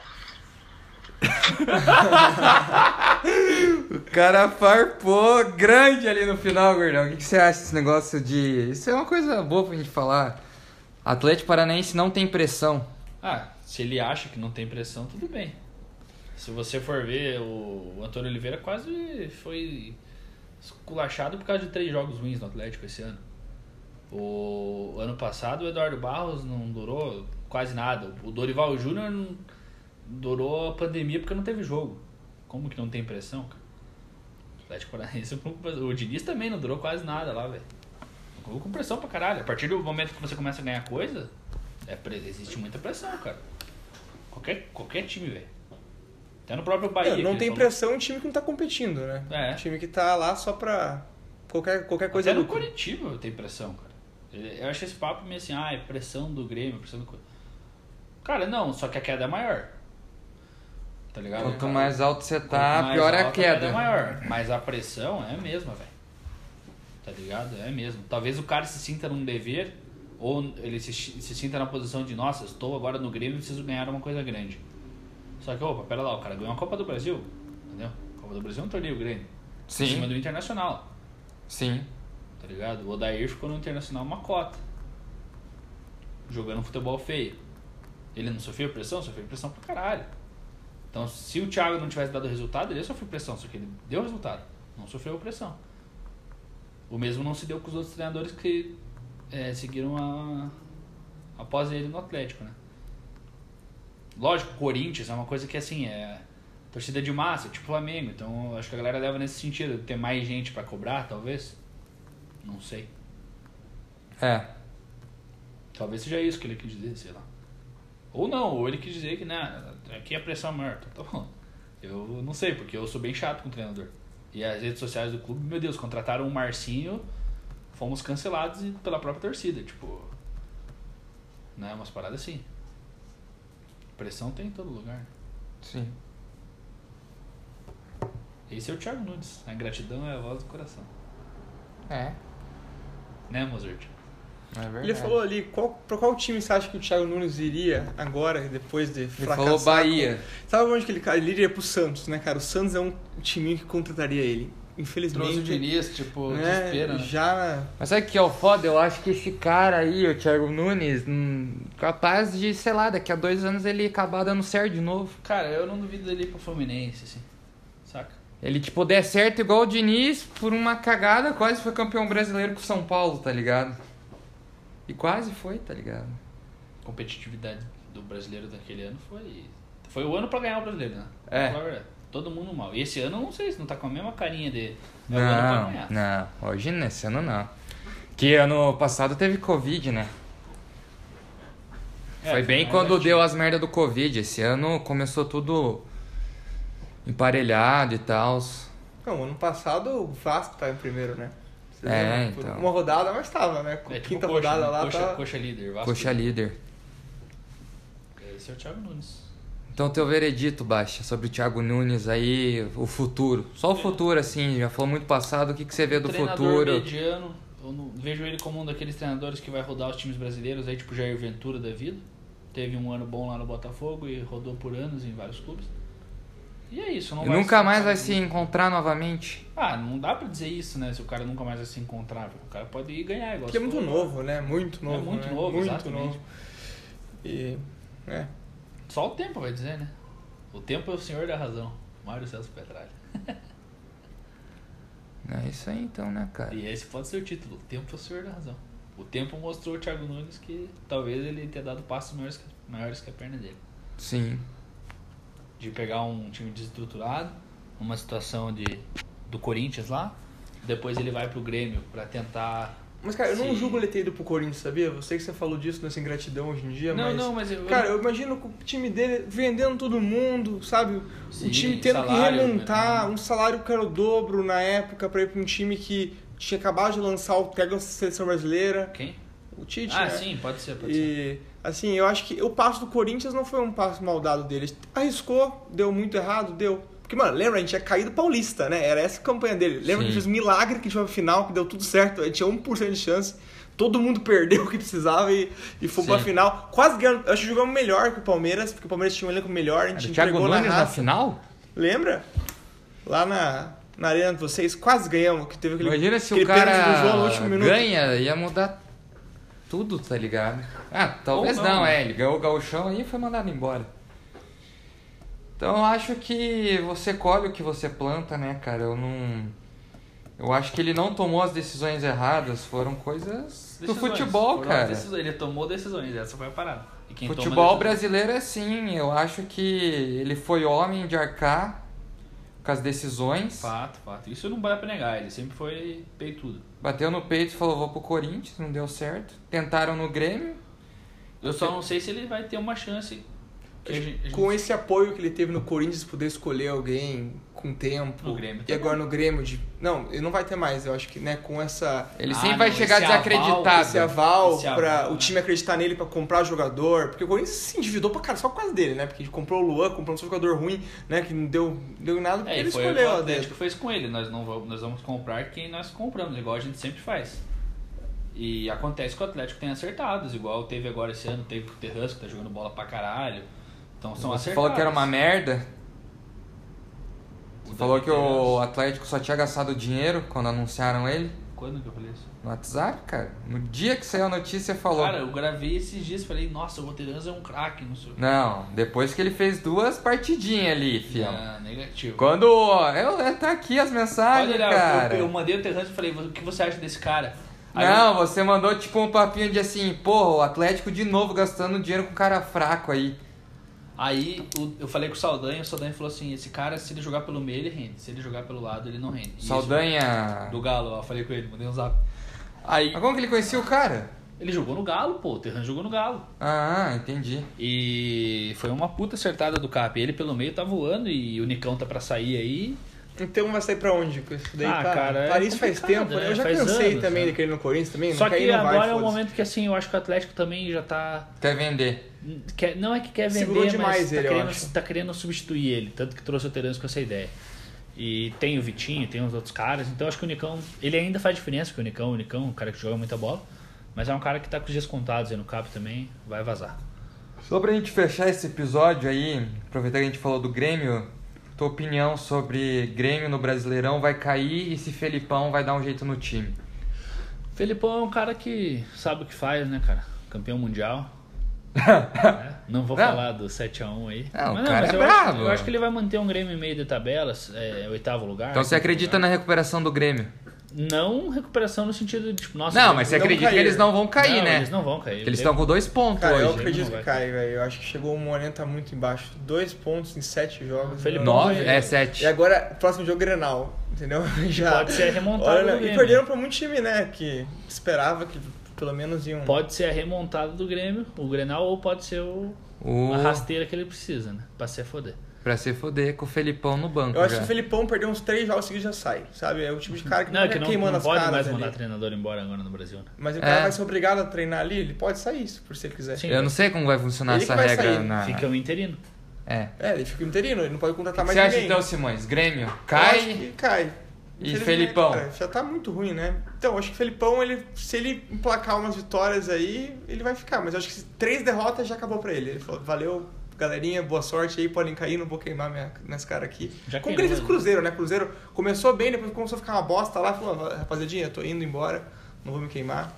O cara farpou grande ali no final, Gordão. O que, que você acha desse negócio de. Isso é uma coisa boa pra gente falar. Atlético Paranaense não tem pressão. Ah, se ele acha que não tem pressão, tudo bem. Se você for ver, o Antônio Oliveira quase foi esculachado por causa de três jogos ruins no Atlético esse ano. O ano passado o Eduardo Barros não durou quase nada. O Dorival Júnior não durou a pandemia porque não teve jogo. Como que não tem pressão, cara? O Atlético Paranaense, o Diniz também não durou quase nada lá, velho. Com pressão pra caralho. A partir do momento que você começa a ganhar coisa, é, existe muita pressão, cara. Qualquer, qualquer time, velho. Até no próprio Bahia. É, não tem pressão em time que não tá competindo, né? É. Um time que tá lá só pra qualquer, qualquer coisa Até no lucro. Curitiba tem pressão, cara. Eu acho esse papo meio assim, ah, é pressão do Grêmio, pressão do... Cara, não, só que a queda é maior. Tá ligado? Quanto Cara, mais alto você tá, mais pior é a alta, queda. é maior. Mas a pressão é a mesma, velho. Tá ligado? É mesmo. Talvez o cara se sinta num dever, ou ele se, se sinta na posição de, nossa, estou agora no Grêmio e preciso ganhar uma coisa grande. Só que, opa, pera lá, o cara ganhou a Copa do Brasil, entendeu? A Copa do Brasil é um torneio grande. Em cima Sim, do Internacional sim. tá ligado? O Odair ficou no Internacional uma cota. Jogando futebol feio. Ele não sofreu pressão? Sofreu pressão pra caralho. Então, se o Thiago não tivesse dado resultado, ele ia sofrer pressão, só que ele deu resultado. Não sofreu pressão. O mesmo não se deu com os outros treinadores que é, seguiram a, após ele no Atlético, né? Lógico, Corinthians é uma coisa que assim, é torcida de massa, tipo Flamengo. Então, acho que a galera leva nesse sentido, ter mais gente pra cobrar, talvez. Não sei. É. Talvez seja isso que ele quis dizer, sei lá. Ou não, ou ele quis dizer que, né, aqui a pressão é maior. Então, tá bom. Eu não sei, porque eu sou bem chato com o treinador. E as redes sociais do clube, meu Deus, contrataram o Marcinho, fomos cancelados pela própria torcida. Tipo, né, umas paradas assim. Pressão tem em todo lugar. Sim. Esse é o Thiago Nunes. A gratidão é a voz do coração. É. Né, Mozart? É verdade. Ele falou ali, qual, pra qual time você acha que o Thiago Nunes iria agora, depois de Ele fracassar? falou Bahia. com- Sabe onde que ele, ele iria pro Santos, né, cara? O Santos é um time que contrataria ele. Infelizmente. Trouxe o Diniz, tipo, né, desespera, né? Já. Mas sabe o que é o foda? Eu acho que esse cara aí, o Thiago Nunes, hum, capaz de, sei lá, daqui a dois anos ele acabar dando certo de novo. Cara, eu não duvido dele ir pro Fluminense, assim. Saca? Ele, tipo, der certo igual o Diniz, por uma cagada, quase foi campeão brasileiro com o São Paulo, tá ligado? E quase foi, tá ligado? competitividade do brasileiro daquele ano foi. Foi o ano pra ganhar o brasileiro, né? É. Todo mundo mal. E esse ano eu não sei se não tá com a mesma carinha de. É Não, ganhar. não, hoje nesse ano não. Que ano passado teve Covid, né? É, foi bem mais quando ativo. deu as merdas do Covid. Esse ano começou tudo emparelhado e tal. Não, ano passado o Vasco tá em primeiro, né? Você É, então. Uma rodada, mas tava, né? É tipo quinta coxa, rodada né? lá, coxa, tá. coxa líder. Vasco Coxa líder. Esse é o Thiago Nunes. Então, teu veredito, Baixa, sobre o Thiago Nunes aí, o futuro. Só o futuro, assim, já falou muito passado, o que, que você vê do treinador futuro? mediano. Eu não- vejo ele como um daqueles treinadores que vai rodar os times brasileiros aí, tipo Jair Ventura da vida. Teve um ano bom lá no Botafogo e rodou por anos em vários clubes. E é isso, não E vai nunca ser- mais vai se encontrar novamente. Ah, não dá pra dizer isso, né? Se o cara nunca mais vai se encontrar. O cara pode ir ganhar igual Porque é muito novo, né? Muito novo. muito né? novo, muito exatamente. novo. E. É. Só o tempo vai dizer, né? O tempo é o senhor da razão. Mário Celso Petralha. É isso aí então, né, cara? E esse pode ser o título. O tempo é o senhor da razão. O tempo mostrou o Thiago Nunes que talvez ele tenha dado passos maiores que, maiores que a perna dele. Sim. De pegar um time desestruturado, uma situação de do Corinthians lá, depois ele vai pro Grêmio pra tentar. Mas, cara, eu não Sim. julgo ele ter ido pro Corinthians, sabia? Eu sei que você falou disso nessa ingratidão hoje em dia, Não, mas. não, mas eu. Cara, eu imagino o time dele vendendo todo mundo, sabe? Sim, o time tendo salário, que remontar, né? um salário que era o dobro na época pra ir pra um time que tinha acabado de lançar o pega a seleção brasileira, Quem? o Tite, Ah, né? sim, pode ser, pode ser. E assim, eu acho que o passo do Corinthians não foi um passo mal dado deles. Arriscou, deu muito errado, deu. Porque, mano, lembra, a gente tinha caído paulista, né? Era essa a campanha dele. Lembra Sim. que fez um milagre que a gente foi pro final, que deu tudo certo. A gente tinha 1% de chance. Todo mundo perdeu o que precisava e, e foi pra final. Quase ganhando. Eu acho que jogamos melhor que o Palmeiras, porque o Palmeiras tinha um elenco melhor. A Era gente Thiago entregou na Nunes na raça. final? Lembra? Lá na, na arena de vocês, quase ganhamos. Que teve aquele, Imagina se aquele o cara João no último minuto. ganha, ia mudar tudo, tá ligado? Ah, talvez Ou não, não, é. Ele ganhou o gauchão e foi mandado embora. Então eu acho que você colhe o que você planta, né, cara? Eu não. Eu acho que ele não tomou as decisões erradas, foram coisas do Decisões. futebol, Foram cara. Ele tomou decisões, essa foi a parada. Futebol brasileiro é assim, eu acho que ele foi homem de arcar com as decisões, Fato, fato. Isso não dá pra negar, ele sempre foi peitudo. bateu no peito e falou vou pro Corinthians, não deu certo. Tentaram no Grêmio, Eu só não sei se ele vai ter uma chance. Que a gente, a gente- Com esse apoio que ele teve no Corinthians, poder escolher alguém com tempo. No Grêmio E agora no Grêmio, de... não, ele não vai ter mais. Eu acho que, né, com essa. ele Ah, sempre vai não, chegar aval, desacreditado. Esse aval Esse pra aval, o né? time acreditar nele pra comprar jogador. Porque o Corinthians se endividou pra cara, só por causa dele, né? Porque comprou o Luan, comprou um jogador ruim, né? Que não deu, deu nada porque É, ele foi escolheu o Atlético fez com ele. Nós, não vamos, nós vamos comprar quem nós compramos, igual a gente sempre faz. E acontece que o Atlético tem acertados, igual teve agora esse ano, teve o Terrans que tá jogando bola pra caralho. Então são Você acertados. falou que era uma merda. Você falou que o. Atlético só tinha gastado dinheiro quando anunciaram ele Quando que eu falei isso? no WhatsApp, cara. No dia que saiu a notícia, falou. Cara, eu gravei esses dias e falei, nossa, o Roteirans é um craque, não sei o que. Não, depois que ele fez duas partidinhas ali, fião. Ah, negativo. Quando. Eu, tá aqui as mensagens, olhar, cara. eu, eu mandei o Terrans e falei, o que você acha desse cara? Aí Não, você mandou tipo um papinho de assim, porra, o Atlético de novo gastando dinheiro com cara fraco aí. Aí o- eu falei com o Saldanha, o Saldanha falou assim, esse cara, se ele jogar pelo meio, ele rende. Se ele jogar pelo lado, ele não rende. E Saldanha. isso- do Galo, ó, falei com ele, mandei um zap. Aí Mas como que ele conhecia o cara? ele jogou no Galo, pô, o Terran jogou no Galo. Ah, entendi. E foi uma puta acertada do Cap. Ele pelo meio tá voando e o Nicão tá pra sair aí. Então vai sair pra onde? com isso daí, Ah, tá? cara, é Paris faz tempo, né? né? Eu já cansei anos, também né? daquele no Corinthians também. Só não que não vai, agora é um foda-se. momento que assim, eu acho que o Atlético também já tá. Quer vender. Quer, não é que quer vender, Segurou mas demais tá, ele, eu querendo, tá querendo substituir ele. Tanto que trouxe o Terence com essa ideia. E tem o Vitinho, tem os outros caras. Então acho que o Nicão. Ele ainda faz diferença, porque o Nicão, o Nicão, é um cara que joga muita bola. Mas é um cara que tá com os dias contados aí no cap também, vai vazar. Só pra gente fechar esse episódio aí, aproveitar que a gente falou do Grêmio, tua opinião sobre Grêmio no Brasileirão vai cair e se Felipão vai dar um jeito no time. Felipão é um cara que sabe o que faz, né, cara? Campeão mundial. Né? Não vou Não. falar do 7x1 aí. Não, o Mas cara mas é eu, acho, brabo. eu acho que ele vai manter um Grêmio em meio de tabelas, é, oitavo lugar. Então você acredita lugar. na recuperação do Grêmio? Não recuperação no sentido de, tipo, nossa... Não, o mas você não acredita que eles não vão cair, Não, né? eles não vão cair. Porque eles estão com dois pontos Cara, eu hoje. acredito não que cai, velho. Eu acho que chegou um momento tá muito embaixo. Dois pontos em sete jogos. Felipe Não- Nove? É, sete. E agora, próximo jogo Grenal, entendeu? Já. Pode ser a remontada Olha, E perderam pra muito time, né? Que esperava que pelo menos iam. Pode ser a remontada do Grêmio, o Grenal, ou pode ser o... O... a rasteira que ele precisa, né? Pra se foder. Pra se foder com o Felipão no banco Eu acho já. que o Felipão perder uns três jogos seguidos já sai, sabe? É o tipo de cara que Não, é que fica não, queimando não as pode mais ali. mandar treinador embora agora no Brasil, né? Mas o cara É. vai ser obrigado a treinar ali, ele pode sair, por se ele quiser. Sim. Eu não sei como vai funcionar Ele essa vai regra sair. na... Fica o interino. É. É, ele fica interino, ele não pode contratar você mais acha ninguém. então, Simões? Grêmio Eu acho cai que cai. E Felipão? cara, já tá muito ruim, né? Então, acho que o Felipão, ele, se ele emplacar umas vitórias aí, ele vai ficar. Mas eu acho que três derrotas já acabou pra ele. Ele falou, valeu, galerinha, boa sorte aí, podem cair, não vou queimar minha, minhas caras aqui. Já Como que ele queimou, fez com o Cruzeiro, né? Cruzeiro começou bem, depois começou a ficar uma bosta lá, falou, rapaziadinha, eu tô indo embora, não vou me queimar.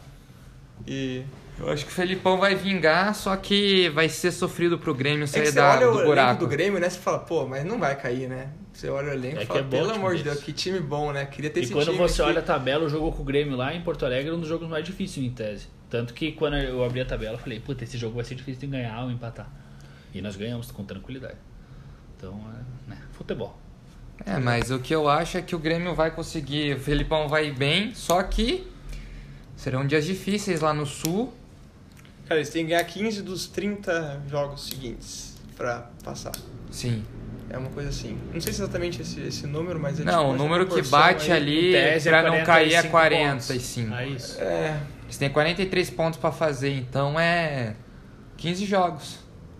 E... Eu acho que o Felipão vai vingar, só que vai ser sofrido pro Grêmio É sair que você da, olha o do buraco. do Grêmio, né? Você fala, pô, mas não vai cair, né? Você olha o elenco É e que fala, é bom pelo amor de. Deus, que time bom, né? Queria ter E esse quando time você aqui. olha a tabela, o jogo com o Grêmio lá em Porto Alegre é um dos jogos mais difíceis em tese. Tanto que quando eu abri a tabela, eu falei, puta, esse jogo vai ser difícil de ganhar ou empatar. E nós ganhamos com tranquilidade. Então, é, né, futebol. É, mas o que eu acho é que o Grêmio vai conseguir, o Felipão vai bem, só que serão dias difíceis lá no Sul. Cara, eles têm que ganhar 15 dos 30 jogos seguintes pra passar. Sim. É uma coisa assim. Não sei se exatamente esse, esse número, mas é Não, tipo o número que bate aí. ali é pra não cair é 45 45. É isso. É, Eles têm 43 pontos pra fazer, então é 15 jogos.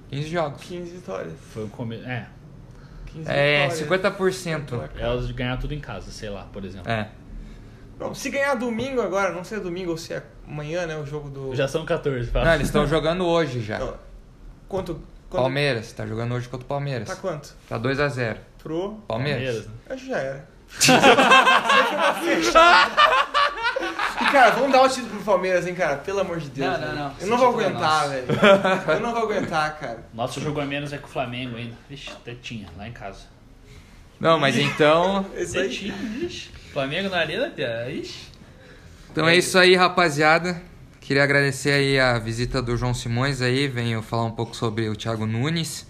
15 jogos. 15 vitórias. Foi o começo. É. 15 É, vitórias. 50%. Elas de ganhar tudo em casa, sei lá, por exemplo. É. Não, se ganhar domingo agora, não sei se é domingo ou se é amanhã, né? O jogo do. Já são 14, fala. Não, eles estão jogando hoje já. Não. Quanto. Quanto... Palmeiras, tá jogando hoje contra o Palmeiras. Tá quanto? Tá 2x0. Pro. Palmeiras. né? Acho que já era. E, cara, vamos dar o título pro Palmeiras, hein, cara? Pelo amor de Deus. Não, não, não. Eu Esse não vou é aguentar, nosso. velho. Eu não vou aguentar, cara. Nosso jogo a menos é com o Flamengo ainda. Vixe, tetinha, lá em casa. Não, mas então. Tetinha, vixe. Flamengo na arena, Pia. Ixi. Então é isso aí, rapaziada. Queria agradecer aí a visita do João Simões aí, venho falar um pouco sobre o Thiago Nunes.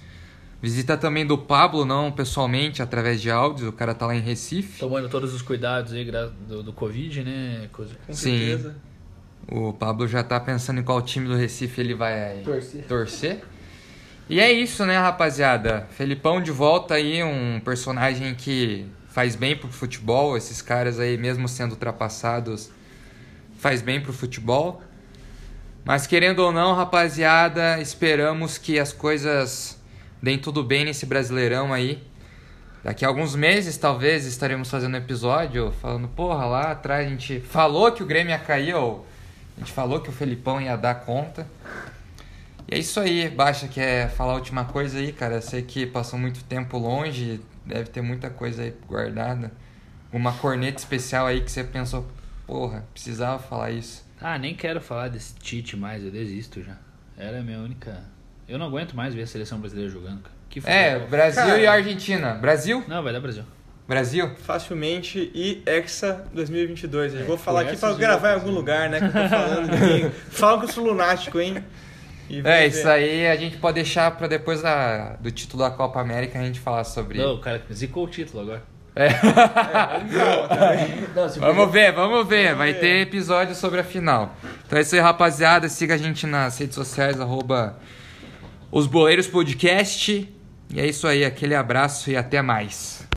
Visita também do Pablo, não pessoalmente, através de áudios, o cara tá lá em Recife. Tomando todos os cuidados aí do, do Covid, né? Coisa. Com Sim. certeza. O Pablo já tá pensando em qual time do Recife ele vai Torcer. torcer. E é isso, né, rapaziada? Felipão de volta aí, um personagem que faz bem pro futebol. Esses caras aí, mesmo sendo ultrapassados, faz bem pro futebol. Mas querendo ou não, rapaziada, esperamos que as coisas deem tudo bem nesse Brasileirão aí. Daqui a alguns meses, talvez, estaremos fazendo episódio falando, porra, lá atrás a gente falou que o Grêmio ia cair, ou a gente falou que o Felipão ia dar conta. E é isso aí, Baixa, quer falar a última coisa aí, cara? Eu sei que passou muito tempo longe, deve ter muita coisa aí guardada. Uma corneta especial aí que você pensou, porra, precisava falar isso. Ah, nem quero falar desse Tite mais, eu desisto já. Era a minha única. Eu não aguento mais ver a seleção brasileira jogando. Que É, futebol. Brasil Cara. e Argentina. Brasil? Não, vai dar Brasil. Brasil? Facilmente e Hexa 2022. Eu vou falar aqui pra gravar em algum lugar, né? Que eu tô falando. ninguém- Falam que eu sou lunático, hein? É, ver. isso aí a gente pode deixar pra depois da, do título da Copa América a gente falar sobre. Não, o cara zicou o título agora. É. Calma, também. Vamos ver, vamos ver. Vai ter episódio sobre a final. Então é isso aí, rapaziada. Siga a gente nas redes sociais, arroba os Boleiros Podcast. E é isso aí, aquele abraço e até mais.